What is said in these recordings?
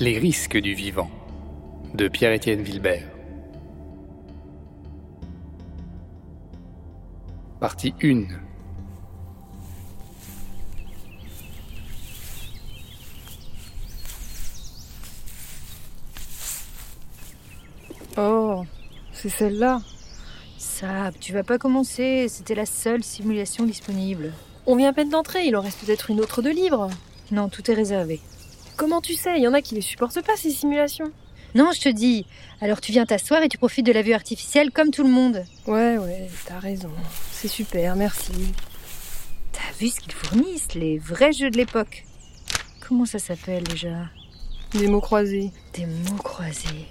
Les risques du vivant de Pierre-Étienne Wilbert. Partie 1 Oh, c'est celle-là. Sab, tu vas pas commencer, c'était la seule simulation disponible. On vient à peine d'entrer, il en reste peut-être une autre de libre. Non, tout est réservé. Comment tu sais? Il y en a qui les supportent pas ces simulations. Non, je te dis. Alors tu viens t'asseoir et tu profites de la vue artificielle comme tout le monde. Ouais, ouais, t'as raison. C'est super, merci. T'as vu ce qu'ils fournissent, les vrais jeux de l'époque? Comment ça s'appelle déjà? Des mots croisés. Des mots croisés.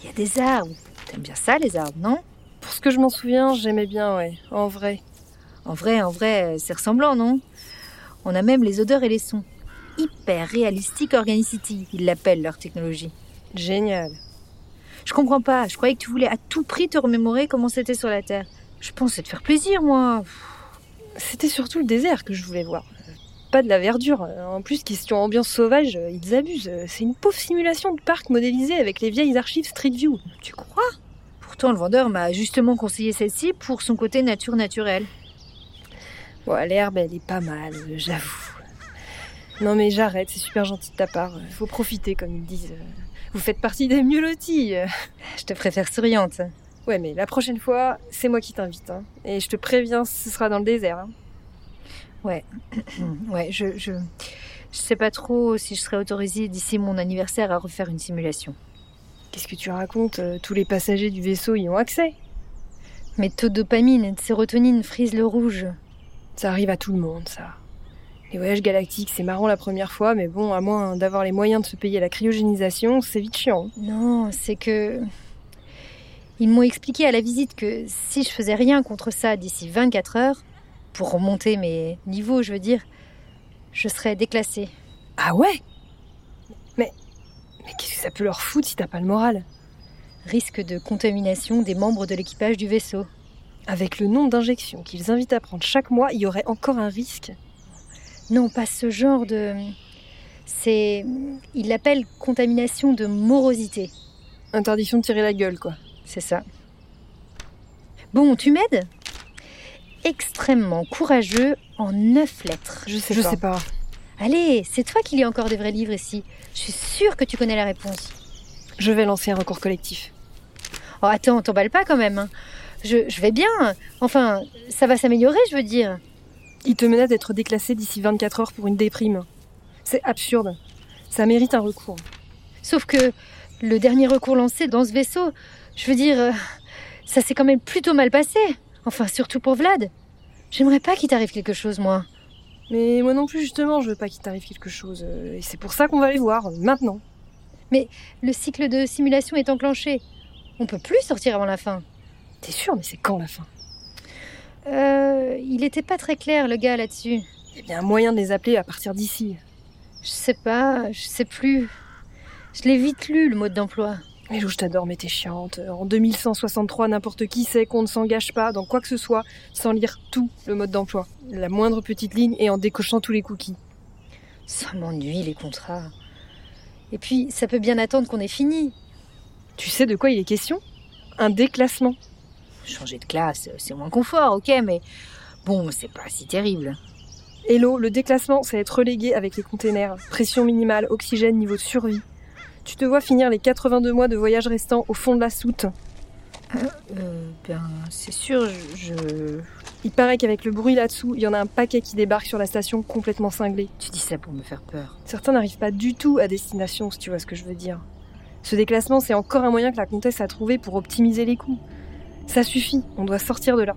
Il y a des arbres. T'aimes bien ça, les arbres, non? Pour ce que je m'en souviens, j'aimais bien, ouais, en vrai. En vrai, en vrai, c'est ressemblant, non? On a même les odeurs et les sons. Hyper réalistique Organicity, ils l'appellent leur technologie. Génial. Je comprends pas, je croyais que tu voulais à tout prix te remémorer comment c'était sur la Terre. Je pensais te faire plaisir, moi. C'était surtout le désert que je voulais voir. Pas de la verdure. En plus, question ambiance sauvage, ils abusent. C'est une pauvre simulation de parc modélisée avec les vieilles archives Street View. Tu crois? Pourtant, le vendeur m'a justement conseillé celle-ci pour son côté nature naturelle. Bon, l'herbe, elle est pas mal, j'avoue. Non mais j'arrête, c'est super gentil de ta part. Faut profiter, comme ils disent. Vous faites partie des mieux lotis. Je te préfère souriante. Ouais, mais la prochaine fois, c'est moi qui t'invite. Hein. Et je te préviens, ce sera dans le désert. Hein. Ouais, ouais, je, je, je sais pas trop si je serais autorisée d'ici mon anniversaire à refaire une simulation. Qu'est-ce que tu racontes Tous les passagers du vaisseau y ont accès? Mes taux de dopamine et de sérotonine frisent le rouge. Ça arrive à tout le monde, ça. Les voyages galactiques, c'est marrant la première fois, mais bon, à moins d'avoir les moyens de se payer la cryogénisation, c'est vite chiant. Non, c'est que. Ils m'ont expliqué à la visite que si je faisais rien contre ça d'ici 24 heures, pour remonter mes niveaux, je veux dire, je serais déclassée. Ah ouais? Mais. Mais qu'est-ce que ça peut leur foutre si t'as pas le moral? Risque de contamination des membres de l'équipage du vaisseau. Avec le nombre d'injections qu'ils invitent à prendre chaque mois, il y aurait encore un risque. Non, pas ce genre de. C'est. Il l'appelle contamination de morosité. Interdiction de tirer la gueule, quoi. C'est ça. Bon, tu m'aides? Extrêmement courageux en neuf lettres. Je sais Je pas. sais pas. Allez, c'est toi qui lis encore des vrais livres ici. Je suis sûre que tu connais la réponse. Je vais lancer un recours collectif. Oh, attends, t'emballe pas quand même. hein. Je, je vais bien. Enfin, ça va s'améliorer, je veux dire. Il te menace d'être déclassé d'ici 24 heures pour une déprime. C'est absurde. Ça mérite un recours. Sauf que le dernier recours lancé dans ce vaisseau, je veux dire, euh, ça s'est quand même plutôt mal passé. Enfin, surtout pour Vlad. J'aimerais pas qu'il t'arrive quelque chose, moi. Mais moi non plus, justement, je veux pas qu'il t'arrive quelque chose. euh, Et c'est pour ça qu'on va les voir, maintenant. Mais le cycle de simulation est enclenché. On peut plus sortir avant la fin. T'es sûr, mais c'est quand la fin? Euh, il était pas très clair, le gars, là-dessus. Il y a bien moyen de les appeler à partir d'ici. Je sais pas, je sais plus. Je l'ai vite lu, le mode d'emploi. Mais Lou, je t'adore, mais t'es chiante. En 2163, n'importe qui sait qu'on ne s'engage pas dans quoi que ce soit sans lire tout le mode d'emploi. La moindre petite ligne et en décochant tous les cookies. Ça m'ennuie, les contrats. Et puis, ça peut bien attendre qu'on ait fini. Tu sais de quoi il est question? Un déclassement. Changer de classe, c'est moins confort, ok, mais bon, c'est pas si terrible. Hello, le déclassement, c'est être relégué avec les containers. Pression minimale, oxygène, niveau de survie. Tu te vois finir les 82 mois de voyage restants au fond de la soute. Euh, ben, c'est sûr, je, je- Il paraît qu'avec le bruit là-dessous, il y en a un paquet qui débarque sur la station complètement cinglé. Tu dis ça pour me faire peur. Certains n'arrivent pas du tout à destination, si tu vois ce que je veux dire. Ce déclassement, c'est encore un moyen que la comtesse a trouvé pour optimiser les coûts. Ça suffit, on doit sortir de là.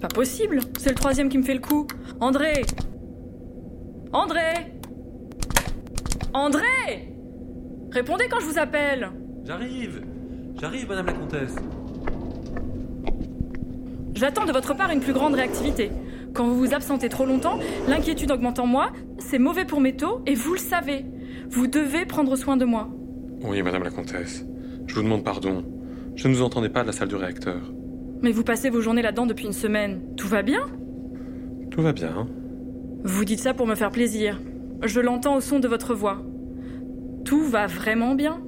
C'est pas possible. C'est le troisième qui me fait le coup. André André André Répondez quand je vous appelle J'arrive J'arrive, madame la comtesse J'attends de votre part une plus grande réactivité. Quand vous vous absentez trop longtemps, l'inquiétude augmente en moi, c'est mauvais pour mes taux, et vous le savez. Vous devez prendre soin de moi. Oui, madame la comtesse. Je vous demande pardon. Je ne vous entendais pas de la salle du réacteur. Mais vous passez vos journées là-dedans depuis une semaine. Tout va bien? Tout va bien. Vous dites ça pour me faire plaisir. Je l'entends au son de votre voix. Tout va vraiment bien?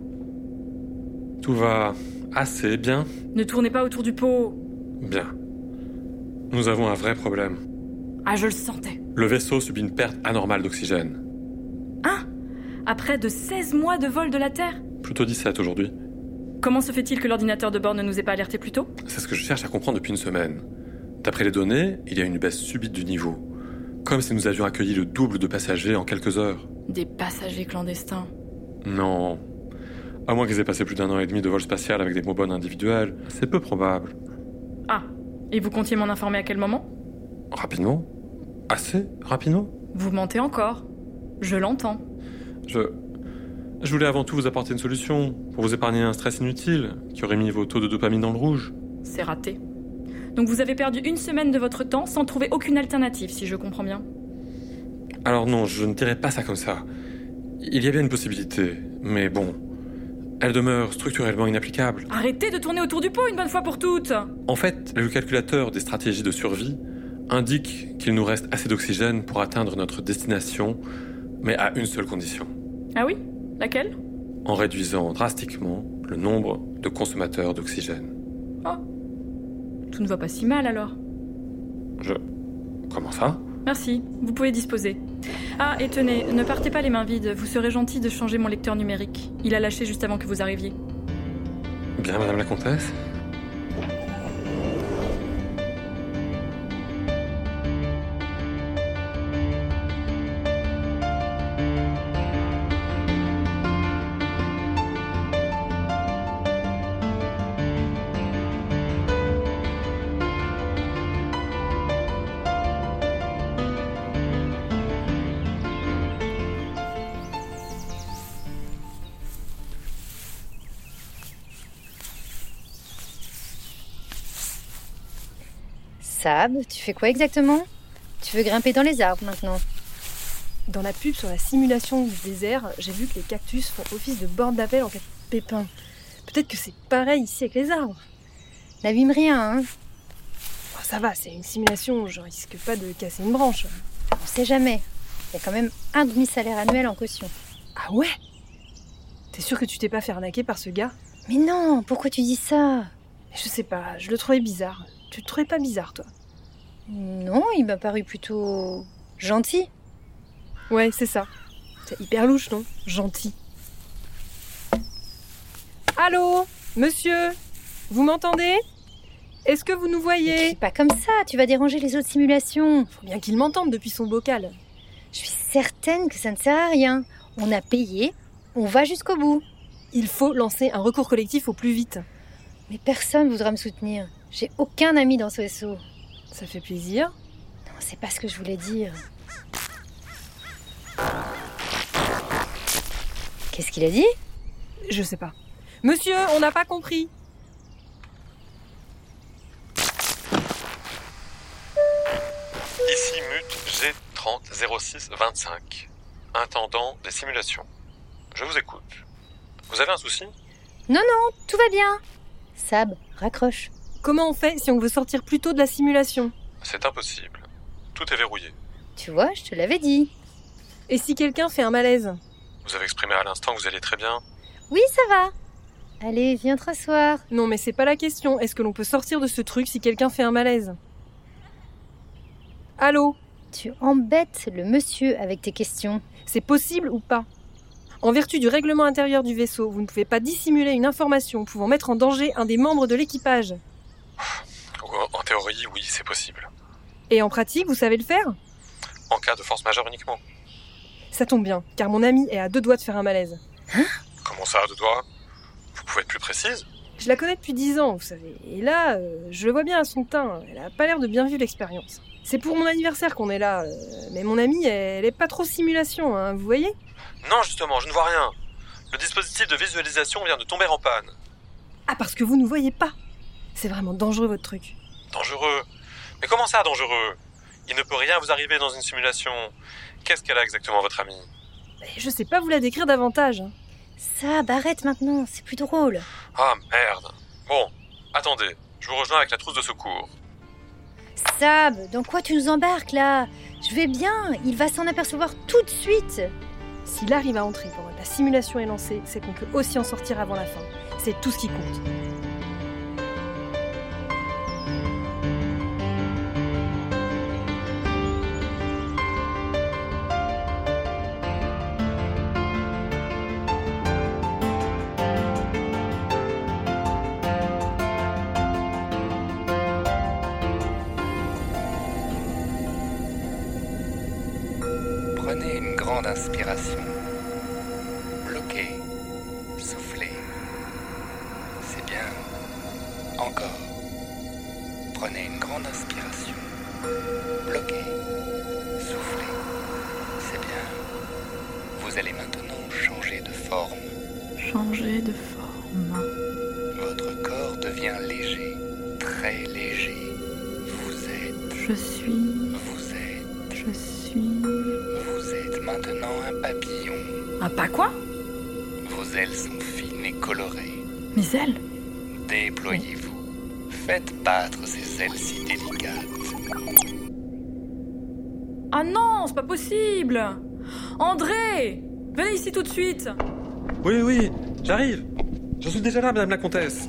Tout va assez bien. Ne tournez pas autour du pot. Bien. Nous avons un vrai problème. Ah, je le sentais. Le vaisseau subit une perte anormale d'oxygène. Hein Après de 16 mois de vol de la Terre? Plutôt 17 aujourd'hui. Comment se fait-il que l'ordinateur de bord ne nous ait pas alerté plus tôt C'est ce que je cherche à comprendre depuis une semaine. D'après les données, il y a une baisse subite du niveau. Comme si nous avions accueilli le double de passagers en quelques heures. Des passagers clandestins. Non. À moins qu'ils aient passé plus d'un an et demi de vol spatial avec des bonbonnes individuelles, c'est peu probable. Ah, et vous comptiez m'en informer à quel moment Rapidement Assez rapidement Vous mentez encore. Je l'entends. Je. Je voulais avant tout vous apporter une solution pour vous épargner un stress inutile qui aurait mis vos taux de dopamine dans le rouge. C'est raté. Donc vous avez perdu une semaine de votre temps sans trouver aucune alternative, si je comprends bien. Alors non, je ne dirais pas ça comme ça. Il y a bien une possibilité, mais bon. Elle demeure structurellement inapplicable. Arrêtez de tourner autour du pot une bonne fois pour toutes En fait, le calculateur des stratégies de survie indique qu'il nous reste assez d'oxygène pour atteindre notre destination, mais à une seule condition. Ah oui? Laquelle? En réduisant drastiquement le nombre de consommateurs d'oxygène. Oh Tout ne va pas si mal alors. Je... Comment ça? Merci, vous pouvez disposer. Ah, et tenez, ne partez pas les mains vides, vous serez gentil de changer mon lecteur numérique. Il a lâché juste avant que vous arriviez. Bien, madame la comtesse? Sab, tu fais quoi exactement? Tu veux grimper dans les arbres maintenant? Dans la pub sur la simulation du désert, j'ai vu que les cactus font office de borne d'appel en cas de pépin. Peut-être que c'est pareil ici avec les arbres. N'abîme rien, hein Oh, ça va, c'est une simulation, je risque pas de casser une branche. On sait jamais. Il y a quand même un demi-salaire annuel en caution. Ah ouais? T'es sûr que tu t'es pas fait arnaquer par ce gars? Mais non, pourquoi tu dis ça? Je sais pas, je le trouvais bizarre. Tu le trouvais pas bizarre, toi? Non, il m'a paru plutôt gentil. Ouais, c'est ça. C'est hyper louche, non? Gentil. Allô? Monsieur? Vous m'entendez? Est-ce que vous nous voyez? Pas comme ça, tu vas déranger les autres simulations. Faut bien qu'il m'entende depuis son bocal. Je suis certaine que ça ne sert à rien. On a payé, on va jusqu'au bout. Il faut lancer un recours collectif au plus vite. Mais personne voudra me soutenir. J'ai aucun ami dans ce vaisseau. Ça fait plaisir. Non, c'est pas ce que je voulais dire. Qu'est-ce qu'il a dit? Je sais pas. Monsieur, on n'a pas compris. Ici Mute G300625, intendant des simulations. Je vous écoute. Vous avez un souci? Non, non, tout va bien. Sab, raccroche. Comment on fait si on veut sortir plus tôt de la simulation? C'est impossible. Tout est verrouillé. Tu vois, je te l'avais dit. Et si quelqu'un fait un malaise? Vous avez exprimé à l'instant que vous alliez très bien. Oui, ça va. Allez, viens te rasseoir. Non, mais c'est pas la question. Est-ce que l'on peut sortir de ce truc si quelqu'un fait un malaise? Allô? Tu embêtes le monsieur avec tes questions. C'est possible ou pas? En vertu du règlement intérieur du vaisseau, vous ne pouvez pas dissimuler une information pouvant mettre en danger un des membres de l'équipage. En théorie, oui, c'est possible. Et en pratique, vous savez le faire? En cas de force majeure uniquement. Ça tombe bien, car mon ami est à deux doigts de faire un malaise. Comment ça, à deux doigts? Vous pouvez être plus précise Je la connais depuis dix ans, vous savez. Et là, euh, je le vois bien à son teint. Elle a pas l'air de bien vivre l'expérience. C'est pour mon anniversaire qu'on est là. euh, mais mon amie, elle est pas trop simulation, hein, vous voyez? Non, justement, je ne vois rien. Le dispositif de visualisation vient de tomber en panne. Ah, parce que vous ne voyez pas. C'est vraiment dangereux votre truc. Dangereux. Mais comment ça, dangereux? Il ne peut rien vous arriver dans une simulation. Qu'est-ce qu'elle a exactement, votre amie? Je sais pas vous la décrire davantage. hein. Ça, arrête maintenant, c'est plus drôle. Ah, merde. Bon, attendez, je vous rejoins avec la trousse de secours. Sab, dans quoi tu nous embarques là? Je vais bien, il va s'en apercevoir tout de suite. S'il arrive à entrer pendant que la simulation est lancée, c'est qu'on peut aussi en sortir avant la fin. C'est tout ce qui compte. Vous allez maintenant changer de forme. Changer de forme. Votre corps devient léger. Très léger. Vous êtes. Je suis. Vous êtes. Je suis. Vous êtes maintenant un papillon. Un pas quoi? Vos ailes sont fines et colorées. Mes ailes? Déployez-vous. Faites battre ces ailes si délicates. Ah non, c'est pas possible André Venez ici tout de suite Oui, oui, j'arrive. Je suis déjà là, madame la comtesse.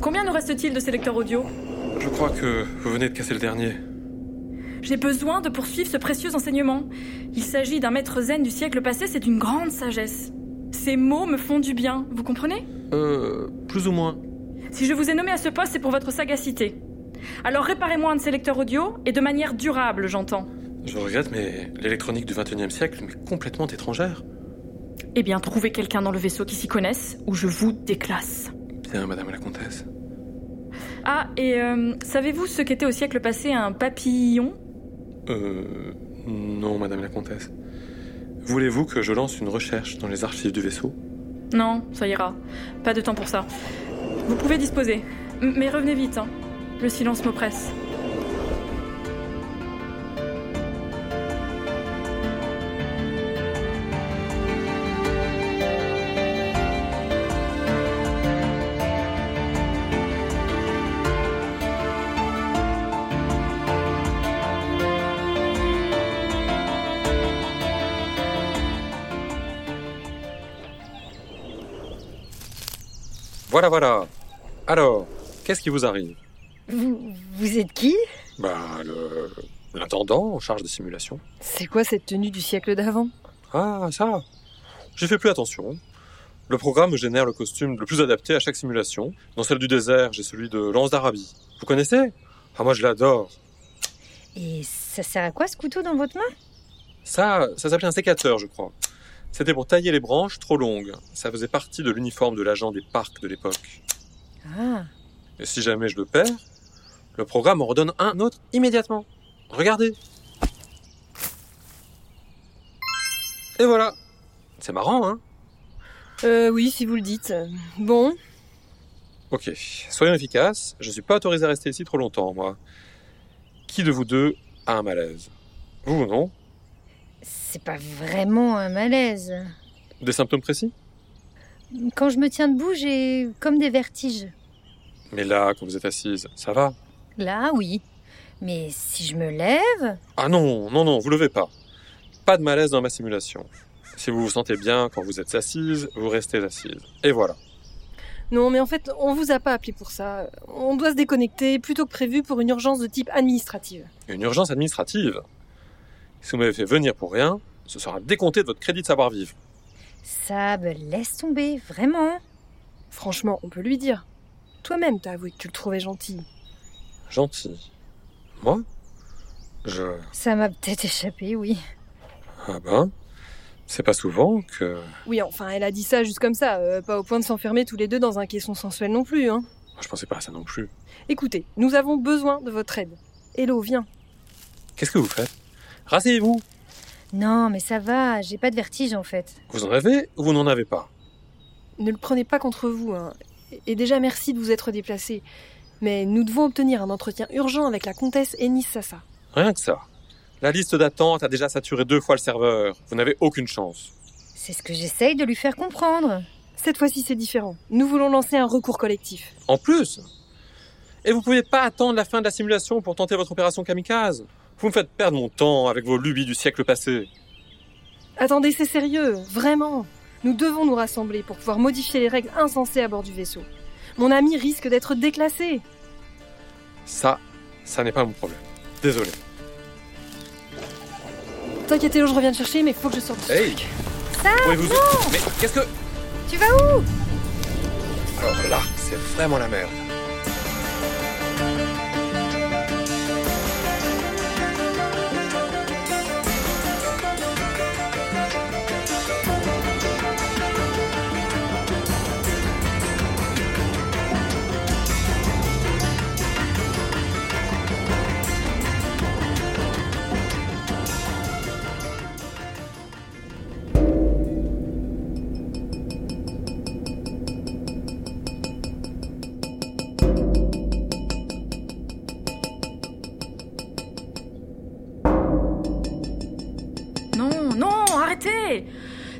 Combien nous reste-t-il de sélecteurs audio? Je crois que vous venez de casser le dernier. J'ai besoin de poursuivre ce précieux enseignement. Il s'agit d'un maître zen du siècle passé, c'est une grande sagesse. Ces mots me font du bien, vous comprenez? Euh, plus ou moins. Si je vous ai nommé à ce poste, c'est pour votre sagacité. Alors réparez-moi un de ces lecteurs audio, et de manière durable, j'entends. Je regrette, mais l'électronique du 21e siècle m'est complètement étrangère. Eh bien, trouvez quelqu'un dans le vaisseau qui s'y connaisse, ou je vous déclasse. Bien, madame la comtesse. Ah, et euh, savez-vous ce qu'était au siècle passé un papillon? Euh, non, madame la comtesse. Voulez-vous que je lance une recherche dans les archives du vaisseau? Non, ça ira. Pas de temps pour ça. Vous pouvez disposer. M- mais revenez vite, hein. Le silence m'oppresse. Voilà, voilà. Alors, qu'est-ce qui vous arrive? Vous, vous êtes qui? Bah, le... l'intendant en charge des simulations. C'est quoi cette tenue du siècle d'avant? Ah, ça J'ai fait plus attention. Le programme me génère le costume le plus adapté à chaque simulation. Dans celle du désert, j'ai celui de Lance d'Arabie. Vous connaissez? Ah, moi je l'adore. Et ça sert à quoi ce couteau dans votre main? Ça, ça s'appelait un sécateur, je crois. C'était pour tailler les branches trop longues. Ça faisait partie de l'uniforme de l'agent des parcs de l'époque. Ah, Et si jamais je le perds, le programme en redonne un autre immédiatement. Regardez. Et voilà. C'est marrant, hein? Euh, oui, si vous le dites. Bon, Ok, soyons efficaces. Je suis pas autorisé à rester ici trop longtemps, moi. Qui de vous deux a un malaise? Vous ou non? C'est pas vraiment un malaise. Des symptômes précis? Quand je me tiens debout, j'ai comme des vertiges. Mais là, quand vous êtes assise, ça va? Là, oui. Mais si je me lève, Ah non, non, non, vous levez pas. Pas de malaise dans ma simulation. Si vous vous sentez bien quand vous êtes assise, vous restez assise. Et voilà. non, mais en fait, on vous a pas appelé pour ça. On doit se déconnecter plutôt que prévu pour une urgence de type administrative. Une urgence administrative? Si vous m'avez fait venir pour rien, ce sera décompté de votre crédit de savoir-vivre. Sab, laisse tomber, vraiment. Franchement, on peut lui dire. Toi-même, t'as avoué que tu le trouvais gentil. Gentil. Moi? Je... Ça m'a peut-être échappé, oui. Ah ben C'est pas souvent que... Oui, enfin, elle a dit ça juste comme ça, euh, pas au point de s'enfermer tous les deux dans un caisson sensuel non plus, hein. Je pensais pas à ça non plus. Écoutez, nous avons besoin de votre aide. Hello, viens. Qu'est-ce que vous faites? Rasseyez-vous Non, mais ça va, j'ai pas de vertige en fait. Vous en avez ou vous n'en avez pas? Ne le prenez pas contre vous, hein. Et déjà, merci de vous être déplacé. Mais nous devons obtenir un entretien urgent avec la comtesse Ennis Sassa. Rien que ça. La liste d'attente a déjà saturé deux fois le serveur. Vous n'avez aucune chance. C'est ce que j'essaye de lui faire comprendre. Cette fois-ci, c'est différent. Nous voulons lancer un recours collectif. En plus Et vous pouvez pas attendre la fin de la simulation pour tenter votre opération kamikaze Vous me faites perdre mon temps avec vos lubies du siècle passé. Attendez, c'est sérieux, vraiment. Nous devons nous rassembler pour pouvoir modifier les règles insensées à bord du vaisseau. Mon ami risque d'être déclassé. Ça, ça n'est pas mon problème. Désolé. T'inquiète, je reviens te chercher, mais faut que je sorte. Hey. Pouvez-vous... Mais qu'est-ce que... Tu vas où? Alors là, c'est vraiment la merde.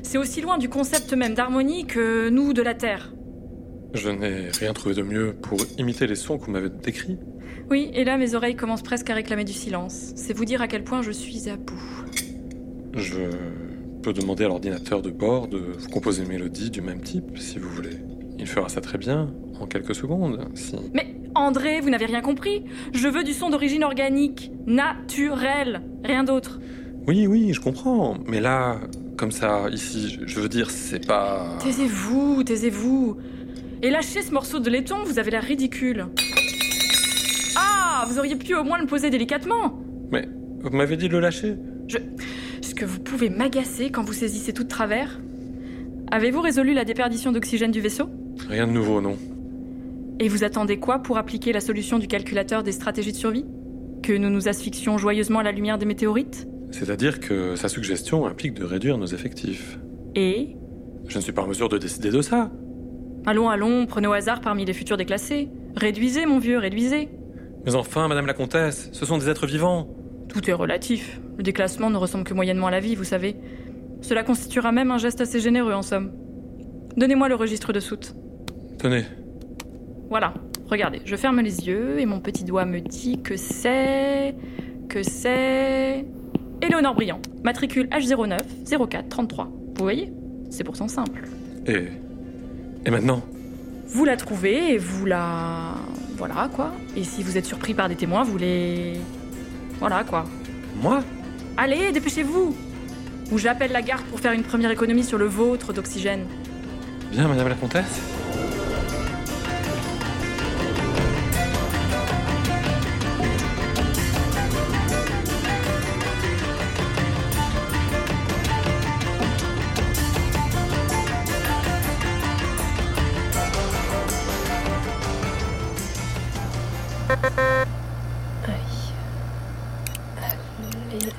C'est aussi loin du concept même d'harmonie que nous de la Terre. Je n'ai rien trouvé de mieux pour imiter les sons que vous m'avez décrits. Oui, et là mes oreilles commencent presque à réclamer du silence. C'est vous dire à quel point je suis à bout. Je peux demander à l'ordinateur de bord de vous composer une mélodie du même type, si vous voulez. Il fera ça très bien, en quelques secondes, si... Mais André, vous n'avez rien compris Je veux du son d'origine organique, naturel, rien d'autre. Oui, oui, je comprends. Mais là, comme ça, ici, je- je veux dire, c'est pas... Taisez-vous, taisez-vous. Et lâchez ce morceau de laiton, vous avez l'air ridicule. Ah, vous auriez pu au moins le poser délicatement. Mais vous m'avez dit de le lâcher? Est-ce que vous pouvez m'agacer quand vous saisissez tout de travers? Avez-vous résolu la déperdition d'oxygène du vaisseau? Rien de nouveau, non. Et vous attendez quoi pour appliquer la solution du calculateur des stratégies de survie? Que nous nous asphyxions joyeusement à la lumière des météorites? C'est-à-dire que sa suggestion implique de réduire nos effectifs. Et? Je ne suis pas en mesure de décider de ça. Allons, allons, prenez au hasard parmi les futurs déclassés. Réduisez, mon vieux, réduisez. Mais enfin, Madame la Comtesse, ce sont des êtres vivants. Tout est relatif. Le déclassement ne ressemble que moyennement à la vie, vous savez. Cela constituera même un geste assez généreux, en somme. Donnez-moi le registre de soute. Tenez, Voilà, regardez, je ferme les yeux et mon petit doigt me dit que c'est. que c'est. Éléonore Briand, matricule H09 04 33. Vous voyez C'est pourtant simple. et... Et maintenant? Vous la trouvez et vous la. Voilà quoi. Et si vous êtes surpris par des témoins, vous les. Voilà quoi. Moi? Allez, dépêchez-vous Ou j'appelle la garde pour faire une première économie sur le vôtre d'oxygène. Bien, Madame la Comtesse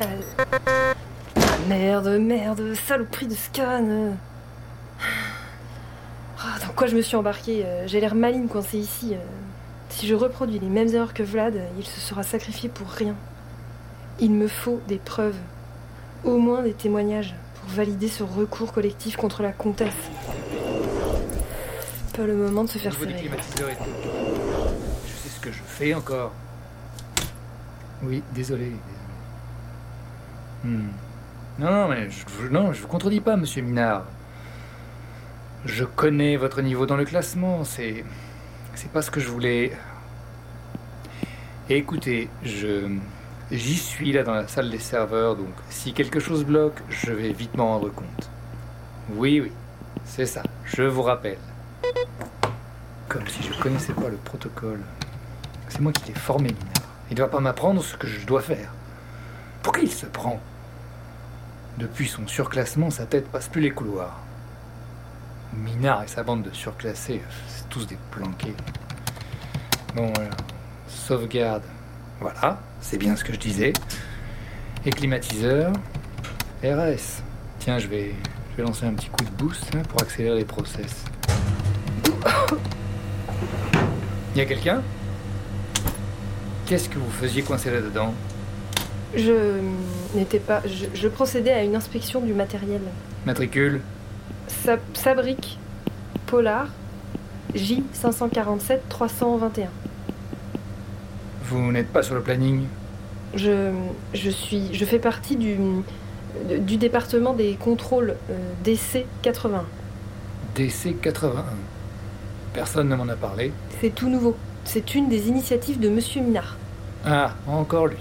Ah, merde, merde, saloperie de scan. Ah, dans quoi je me suis embarquée Euh, J'ai l'air maligne coincée ici. euh. Si je reproduis les mêmes erreurs que Vlad, il se sera sacrifié pour rien. Il me faut des preuves. Au moins des témoignages pour valider ce recours collectif contre la comtesse. Pas le moment de se faire serrer. climatiseur et tout. Je sais ce que je fais encore. Oui, désolé. Hmm. Non, non, mais je, je- non, je vous contredis pas, monsieur Minard. Je connais votre niveau dans le classement, c'est. C'est pas ce que je voulais. Écoutez, je. J'y suis là dans la salle des serveurs, donc si quelque chose bloque, je vais vite m'en rendre compte. Oui, oui, c'est ça, je vous rappelle. Comme si je connaissais pas le protocole. C'est moi qui l'ai formé, Minard. Il ne doit pas m'apprendre ce que je dois faire. Pour qui il se prend? Depuis son surclassement, sa tête passe plus les couloirs. Minard et sa bande de surclassés, c'est tous des planqués. Bon, voilà. Sauvegarde. Voilà, c'est bien ce que je disais. Et climatiseur. RS. Tiens, je vais, je vais lancer un petit coup de boost hein, pour accélérer les process. Y a quelqu'un? Qu'est-ce que vous faisiez coincer là-dedans? Je n'étais pas. Je, je procédais à une inspection du matériel. Matricule Sa, Sabrique Polar J547 321. Vous n'êtes pas sur le planning Je, je suis. Je fais partie du, du département des contrôles euh, DC 80. DC 81. Personne ne m'en a parlé. C'est tout nouveau. C'est une des initiatives de Monsieur Minard. Ah, encore lui.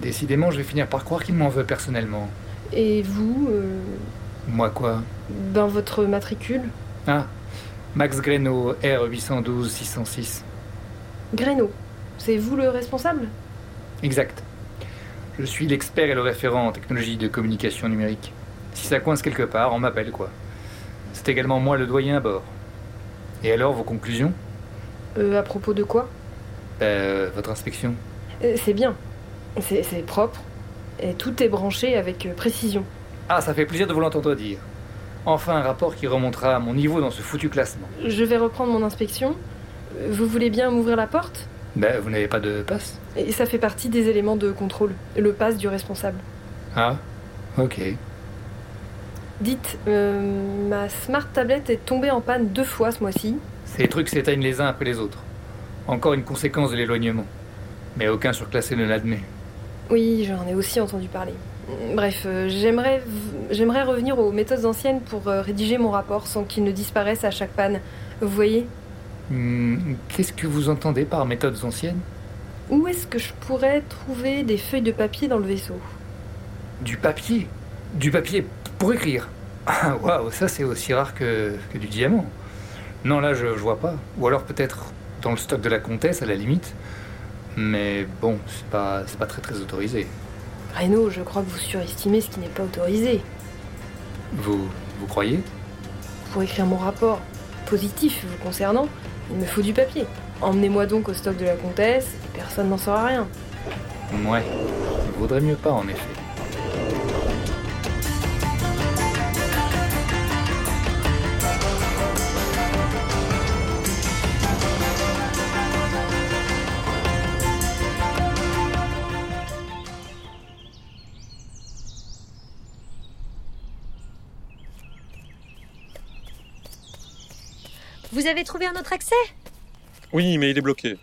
Décidément, je vais finir par croire qu'il m'en veut personnellement. Et vous, euh, Moi quoi? ben votre matricule? Ah, Max Greno, R812-606. Greno. C'est vous le responsable? Exact. Je suis l'expert et le référent en technologie de communication numérique. Si ça coince quelque part, on m'appelle quoi. C'est également moi le doyen à bord. Et alors, vos conclusions? Euh, À propos de quoi? Euh, Votre inspection Euh, C'est bien. C'est propre. Et tout est branché avec euh, précision. Ah, ça fait plaisir de vous l'entendre dire. Enfin, un rapport qui remontera à mon niveau dans ce foutu classement. Je vais reprendre mon inspection. Vous voulez bien m'ouvrir la porte? Ben, vous n'avez pas de passe Et ça fait partie des éléments de contrôle. Le pass du responsable. Ah, ok. Dites, euh, ma smart tablette est tombée en panne deux fois ce mois-ci. Ces trucs s'éteignent les uns après les autres. Encore une conséquence de l'éloignement. Mais aucun surclassé ne l'admet. Oui, j'en ai aussi entendu parler. Bref, euh, j'aimerais j'aimerais revenir aux méthodes anciennes pour euh, rédiger mon rapport sans qu'il ne disparaisse à chaque panne. Vous voyez Hmm, Qu'est-ce que vous entendez par méthodes anciennes? Où est-ce que je pourrais trouver des feuilles de papier dans le vaisseau? Du papier? Du papier pour écrire? Ah, waouh, ça c'est aussi rare que, que du diamant. Non, là je, je vois pas. Ou alors peut-être dans le stock de la comtesse à la limite. Mais bon, c'est pas, c'est pas très très autorisé. Reno, je crois que vous surestimez ce qui n'est pas autorisé. Vous, vous croyez? Pour écrire mon rapport positif vous concernant, il me faut du papier. Emmenez-moi donc au stock de la comtesse et personne n'en saura rien. Ouais, il vaudrait mieux pas en effet. Vous avez trouvé un autre accès? Oui, mais il est bloqué.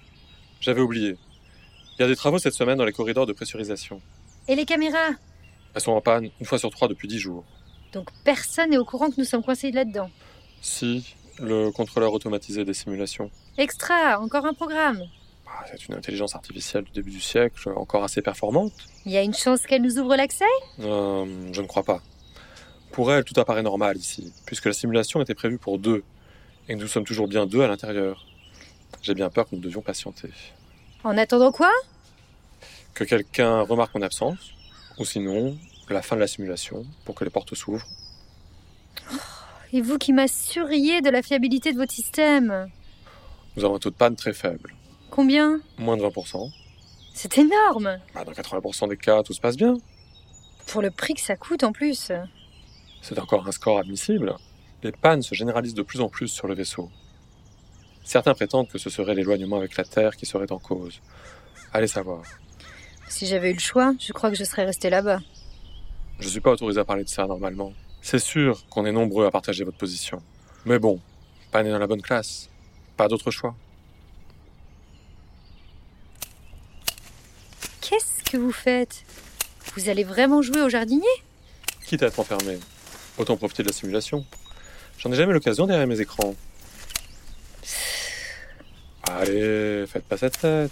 J'avais oublié. Il y a des travaux cette semaine dans les corridors de pressurisation. Et les caméras? Elles sont en panne une fois sur trois depuis dix jours. Donc personne n'est au courant que nous sommes coincés là-dedans. Si, le contrôleur automatisé des simulations. Extra, encore un programme. Ah, C'est une intelligence artificielle du début du siècle, encore assez performante. Il y a une chance qu'elle nous ouvre l'accès? Euh, je ne crois pas. Pour elle, tout apparaît normal ici, puisque la simulation était prévue pour deux, et nous sommes toujours bien deux à l'intérieur. J'ai bien peur que nous devions patienter. En attendant quoi? Que quelqu'un remarque mon absence, ou sinon, la fin de la simulation, pour que les portes s'ouvrent. Et vous qui m'assuriez de la fiabilité de votre système Nous avons un taux de panne très faible, Combien? Moins de 20%. C'est énorme Bah, dans 80% des cas, tout se passe bien. Pour le prix que ça coûte en plus. C'est encore un score admissible. Les pannes se généralisent de plus en plus sur le vaisseau. Certains prétendent que ce serait l'éloignement avec la Terre qui serait en cause. Allez savoir. Si j'avais eu le choix, je crois que je serais resté là-bas. Je suis pas autorisé à parler de ça normalement. C'est sûr qu'on est nombreux à partager votre position. Mais bon, pas né dans la bonne classe. Pas d'autre choix. Qu'est-ce que vous faites? Vous allez vraiment jouer au jardinier? Quitte à être enfermé, autant profiter de la simulation. J'en ai jamais l'occasion derrière mes écrans. Allez, faites pas cette tête.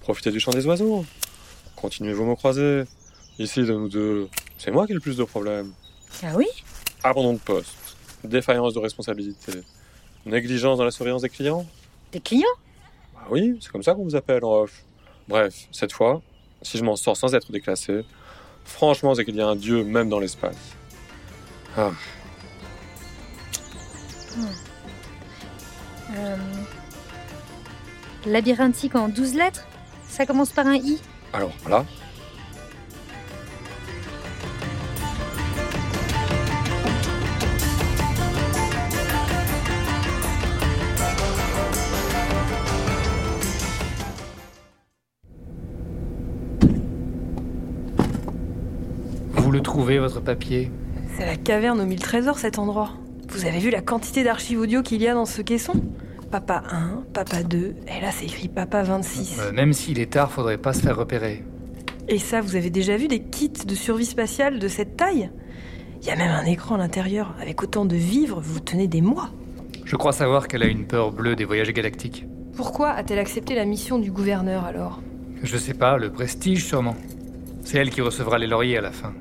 Profitez du chant des oiseaux. Continuez vos mots croisés. Ici, de nous deux, c'est moi qui ai le plus de problèmes. Ah oui? Abandon de poste, défaillance de responsabilité, négligence dans la surveillance des clients. Des clients? Bah oui, c'est comme ça qu'on vous appelle en off. Bref, cette fois, si je m'en sors sans être déclassé, Franchement, c'est qu'il y a un dieu même dans l'espace. Ah, Euh, labyrinthique en 12 lettres. Ça commence par un I. Alors là, Vous le trouvez, votre papier? C'est la caverne aux mille trésors cet endroit. Vous avez vu la quantité d'archives audio qu'il y a dans ce caisson? Papa 1, Papa 2, et là c'est écrit Papa 26. Euh, Même s'il est tard, faudrait pas se faire repérer. Et ça, vous avez déjà vu des kits de survie spatiale de cette taille? Il y a même un écran à l'intérieur. Avec autant de vivres, vous tenez des mois. Je crois savoir qu'elle a une peur bleue des voyages galactiques. Pourquoi a-t-elle accepté la mission du gouverneur alors? Je sais pas, le prestige sûrement. C'est elle qui recevra les lauriers à la fin.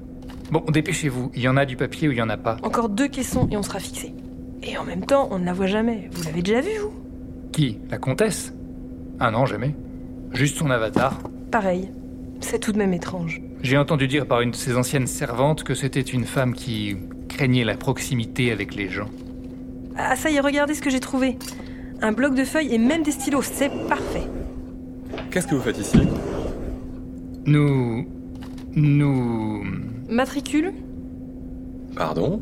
Bon, dépêchez-vous, il y en a du papier ou il y en a pas. Encore deux caissons et on sera fixé. Et en même temps, on ne la voit jamais. Vous l'avez déjà vue, vous? Qui? La comtesse? Ah non, jamais. Juste son avatar. Pareil. C'est tout de même étrange. J'ai entendu dire par une de ses anciennes servantes que c'était une femme qui craignait la proximité avec les gens. Ah ça y est, regardez ce que j'ai trouvé. Un bloc de feuilles et même des stylos, c'est parfait. qu'est-ce que vous faites ici? Nous... Nous... Matricule Pardon?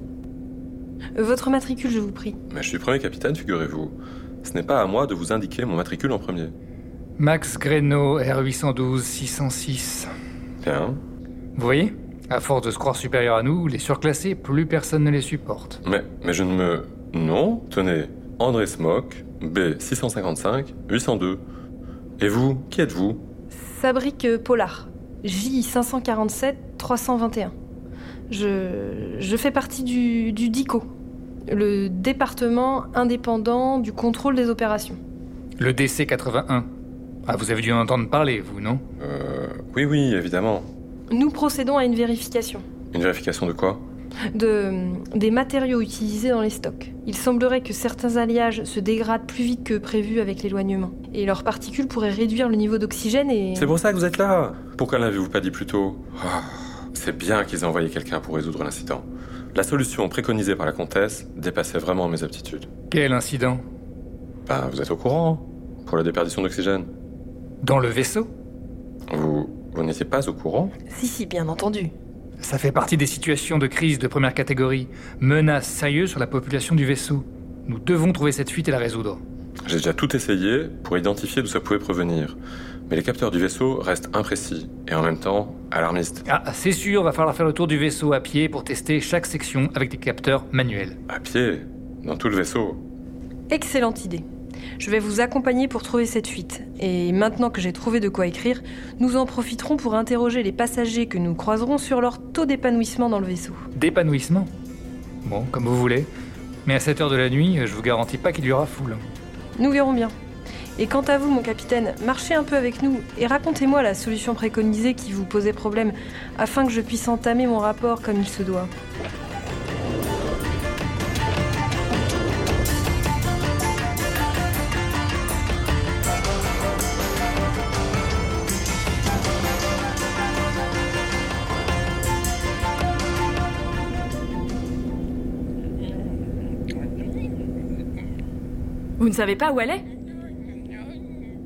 Votre matricule, je vous prie. Mais je suis premier capitaine, figurez-vous. Ce n'est pas à moi de vous indiquer mon matricule en premier. Max Greno, R812 606. Bien. Vous voyez? À force de se croire supérieur à nous, les surclassés, plus personne ne les supporte. Mais, mais je ne me... Non, tenez. André Smock, B655, 802. Et vous, qui êtes-vous? Sabrique euh, Polar. J547 321. Je, je fais partie du, du DICO, le département indépendant du contrôle des opérations. Le DC-81. Ah, vous avez dû en entendre parler, vous, non? Euh... Oui, oui, évidemment. Nous procédons à une vérification Une vérification de quoi? De, des matériaux utilisés dans les stocks. Il semblerait que certains alliages se dégradent plus vite que prévu avec l'éloignement. Et leurs particules pourraient réduire le niveau d'oxygène et... C'est pour ça que vous êtes là Pourquoi ne l'avez-vous pas dit plus tôt? Ah, C'est bien qu'ils aient envoyé quelqu'un pour résoudre l'incident. La solution préconisée par la comtesse dépassait vraiment mes aptitudes. Quel incident? Bah, vous êtes au courant Pour la déperdition d'oxygène. Dans le vaisseau? Vous... vous n'étiez pas au courant? Si, si, bien entendu. Ça fait partie des situations de crise de première catégorie. Menace sérieuse sur la population du vaisseau. Nous devons trouver cette fuite et la résoudre. J'ai déjà tout essayé pour identifier d'où ça pouvait provenir. Mais les capteurs du vaisseau restent imprécis et en même temps alarmistes. Ah, c'est sûr, va falloir faire le tour du vaisseau à pied pour tester chaque section avec des capteurs manuels. À pied, dans tout le vaisseau. Excellente idée. Je vais vous accompagner pour trouver cette fuite. Et maintenant que j'ai trouvé de quoi écrire, nous en profiterons pour interroger les passagers que nous croiserons sur leur taux d'épanouissement dans le vaisseau. D'épanouissement? Bon, comme vous voulez. Mais à cette heure de la nuit, je vous garantis pas qu'il y aura foule. Nous verrons bien. Et quant à vous, mon capitaine, marchez un peu avec nous et racontez-moi la solution préconisée qui vous posait problème, afin que je puisse entamer mon rapport comme il se doit. Vous ne savez pas où elle est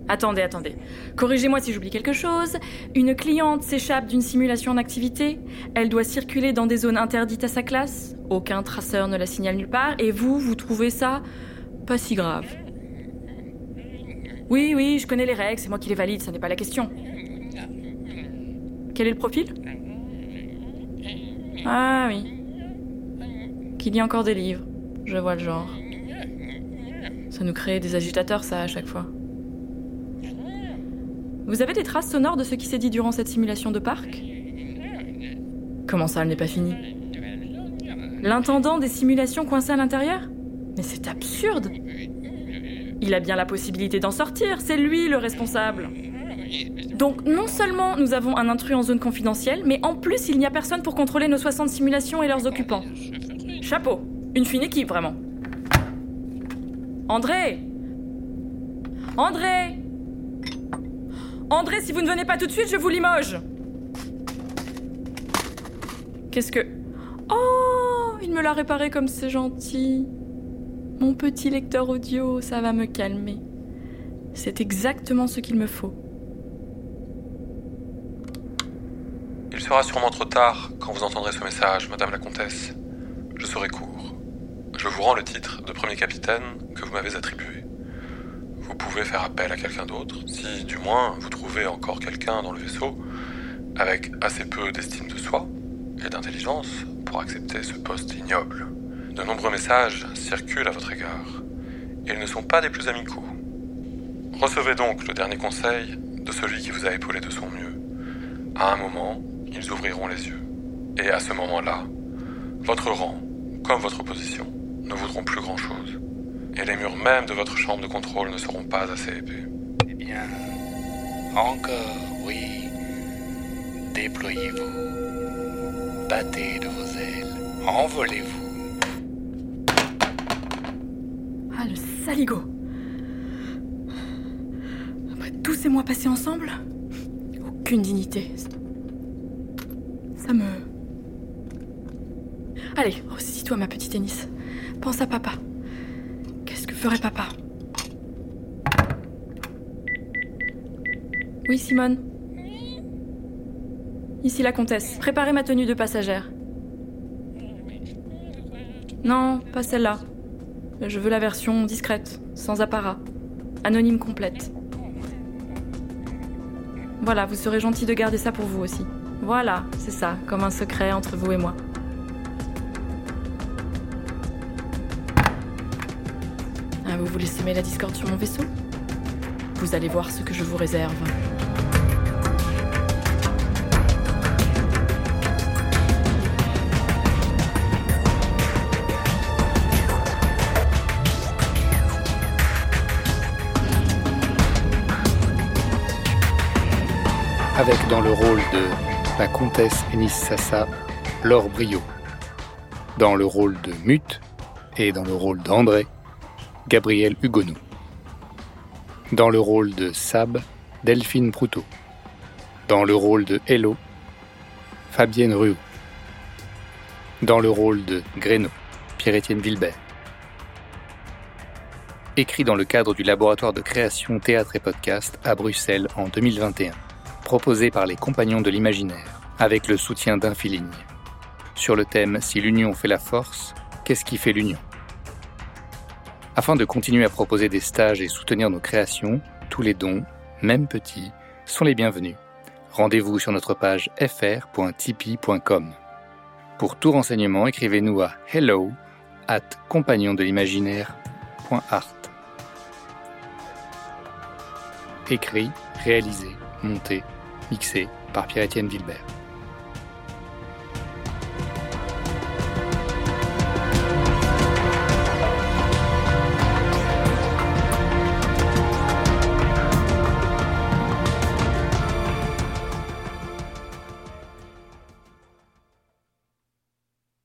Attendez, attendez. Corrigez-moi si j'oublie quelque chose. Une cliente s'échappe d'une simulation en activité. Elle doit circuler dans des zones interdites à sa classe. Aucun traceur ne la signale nulle part. Et vous, vous trouvez ça pas si grave. Oui, oui, je connais les règles, c'est moi qui les valide, ça n'est pas la question. Quel est le profil Ah oui. Qu'il y a encore des livres. Je vois le genre. Ça nous crée des agitateurs, ça, à chaque fois. Vous avez des traces sonores de ce qui s'est dit durant cette simulation de parc? Comment ça, elle n'est pas finie? L'intendant des simulations coincé à l'intérieur? Mais c'est absurde Il a bien la possibilité d'en sortir, c'est lui le responsable. Donc non seulement nous avons un intrus en zone confidentielle, mais en plus il n'y a personne pour contrôler nos 60 simulations et leurs occupants. Chapeau, une fine équipe vraiment. André André André, si vous ne venez pas tout de suite, je vous limoge Qu'est-ce que... Oh Il me l'a réparé comme c'est gentil. Mon petit lecteur audio, ça va me calmer. C'est exactement ce qu'il me faut. Il sera sûrement trop tard quand vous entendrez ce message, Madame la Comtesse. Je serai court. Je vous rends le titre de premier capitaine que vous m'avez attribué. Vous pouvez faire appel à quelqu'un d'autre, si du moins vous trouvez encore quelqu'un dans le vaisseau avec assez peu d'estime de soi et d'intelligence pour accepter ce poste ignoble. De nombreux messages circulent à votre égard. Ils ne sont pas des plus amicaux. Recevez donc le dernier conseil de celui qui vous a épaulé de son mieux. À un moment, ils ouvriront les yeux. Et à ce moment-là, votre rang, comme votre position, ne voudront plus grand-chose. Et les murs même de votre chambre de contrôle ne seront pas assez épais. Eh bien, encore, oui. Déployez-vous. Battez de vos ailes. Envolez-vous. Ah, le saligo Après tous ces mois passés ensemble, aucune dignité. Ça me... Allez, ressaisis-toi ma petite tennis. Pense à papa. Qu'est-ce que ferait papa? Oui, Simone Ici la comtesse. Préparez ma tenue de passagère. Non, pas celle-là. Je veux la version discrète, sans apparat. Anonyme complète. Voilà, vous serez gentil de garder ça pour vous aussi. Voilà, c'est ça, comme un secret entre vous et moi. Vous voulez semer la discorde sur mon vaisseau? Vous allez voir ce que je vous réserve. avec dans le rôle de la comtesse Ennis Sassa, Laure Brio. Dans le rôle de Mute et dans le rôle d'André, Gabriel Hugonou. Dans le rôle de Sab, Delphine Proutot. Dans le rôle de Hello, Fabienne Ruot. Dans le rôle de Gréno, Pierre-Étienne Vilbert. Écrit dans le cadre du laboratoire de création théâtre et podcast à Bruxelles en 2021 proposé par les Compagnons de l'Imaginaire, avec le soutien d'Infiligne. Sur le thème Si l'union fait la force, qu'est-ce qui fait l'union? Afin de continuer à proposer des stages et soutenir nos créations, tous les dons, même petits, sont les bienvenus. Rendez-vous sur notre page fr.tipeee.com. Pour tout renseignement, écrivez-nous à hello at compagnondelimaginaire.art. Écrit, réalisé, monté, mixé par Pierre-Étienne Vilbert.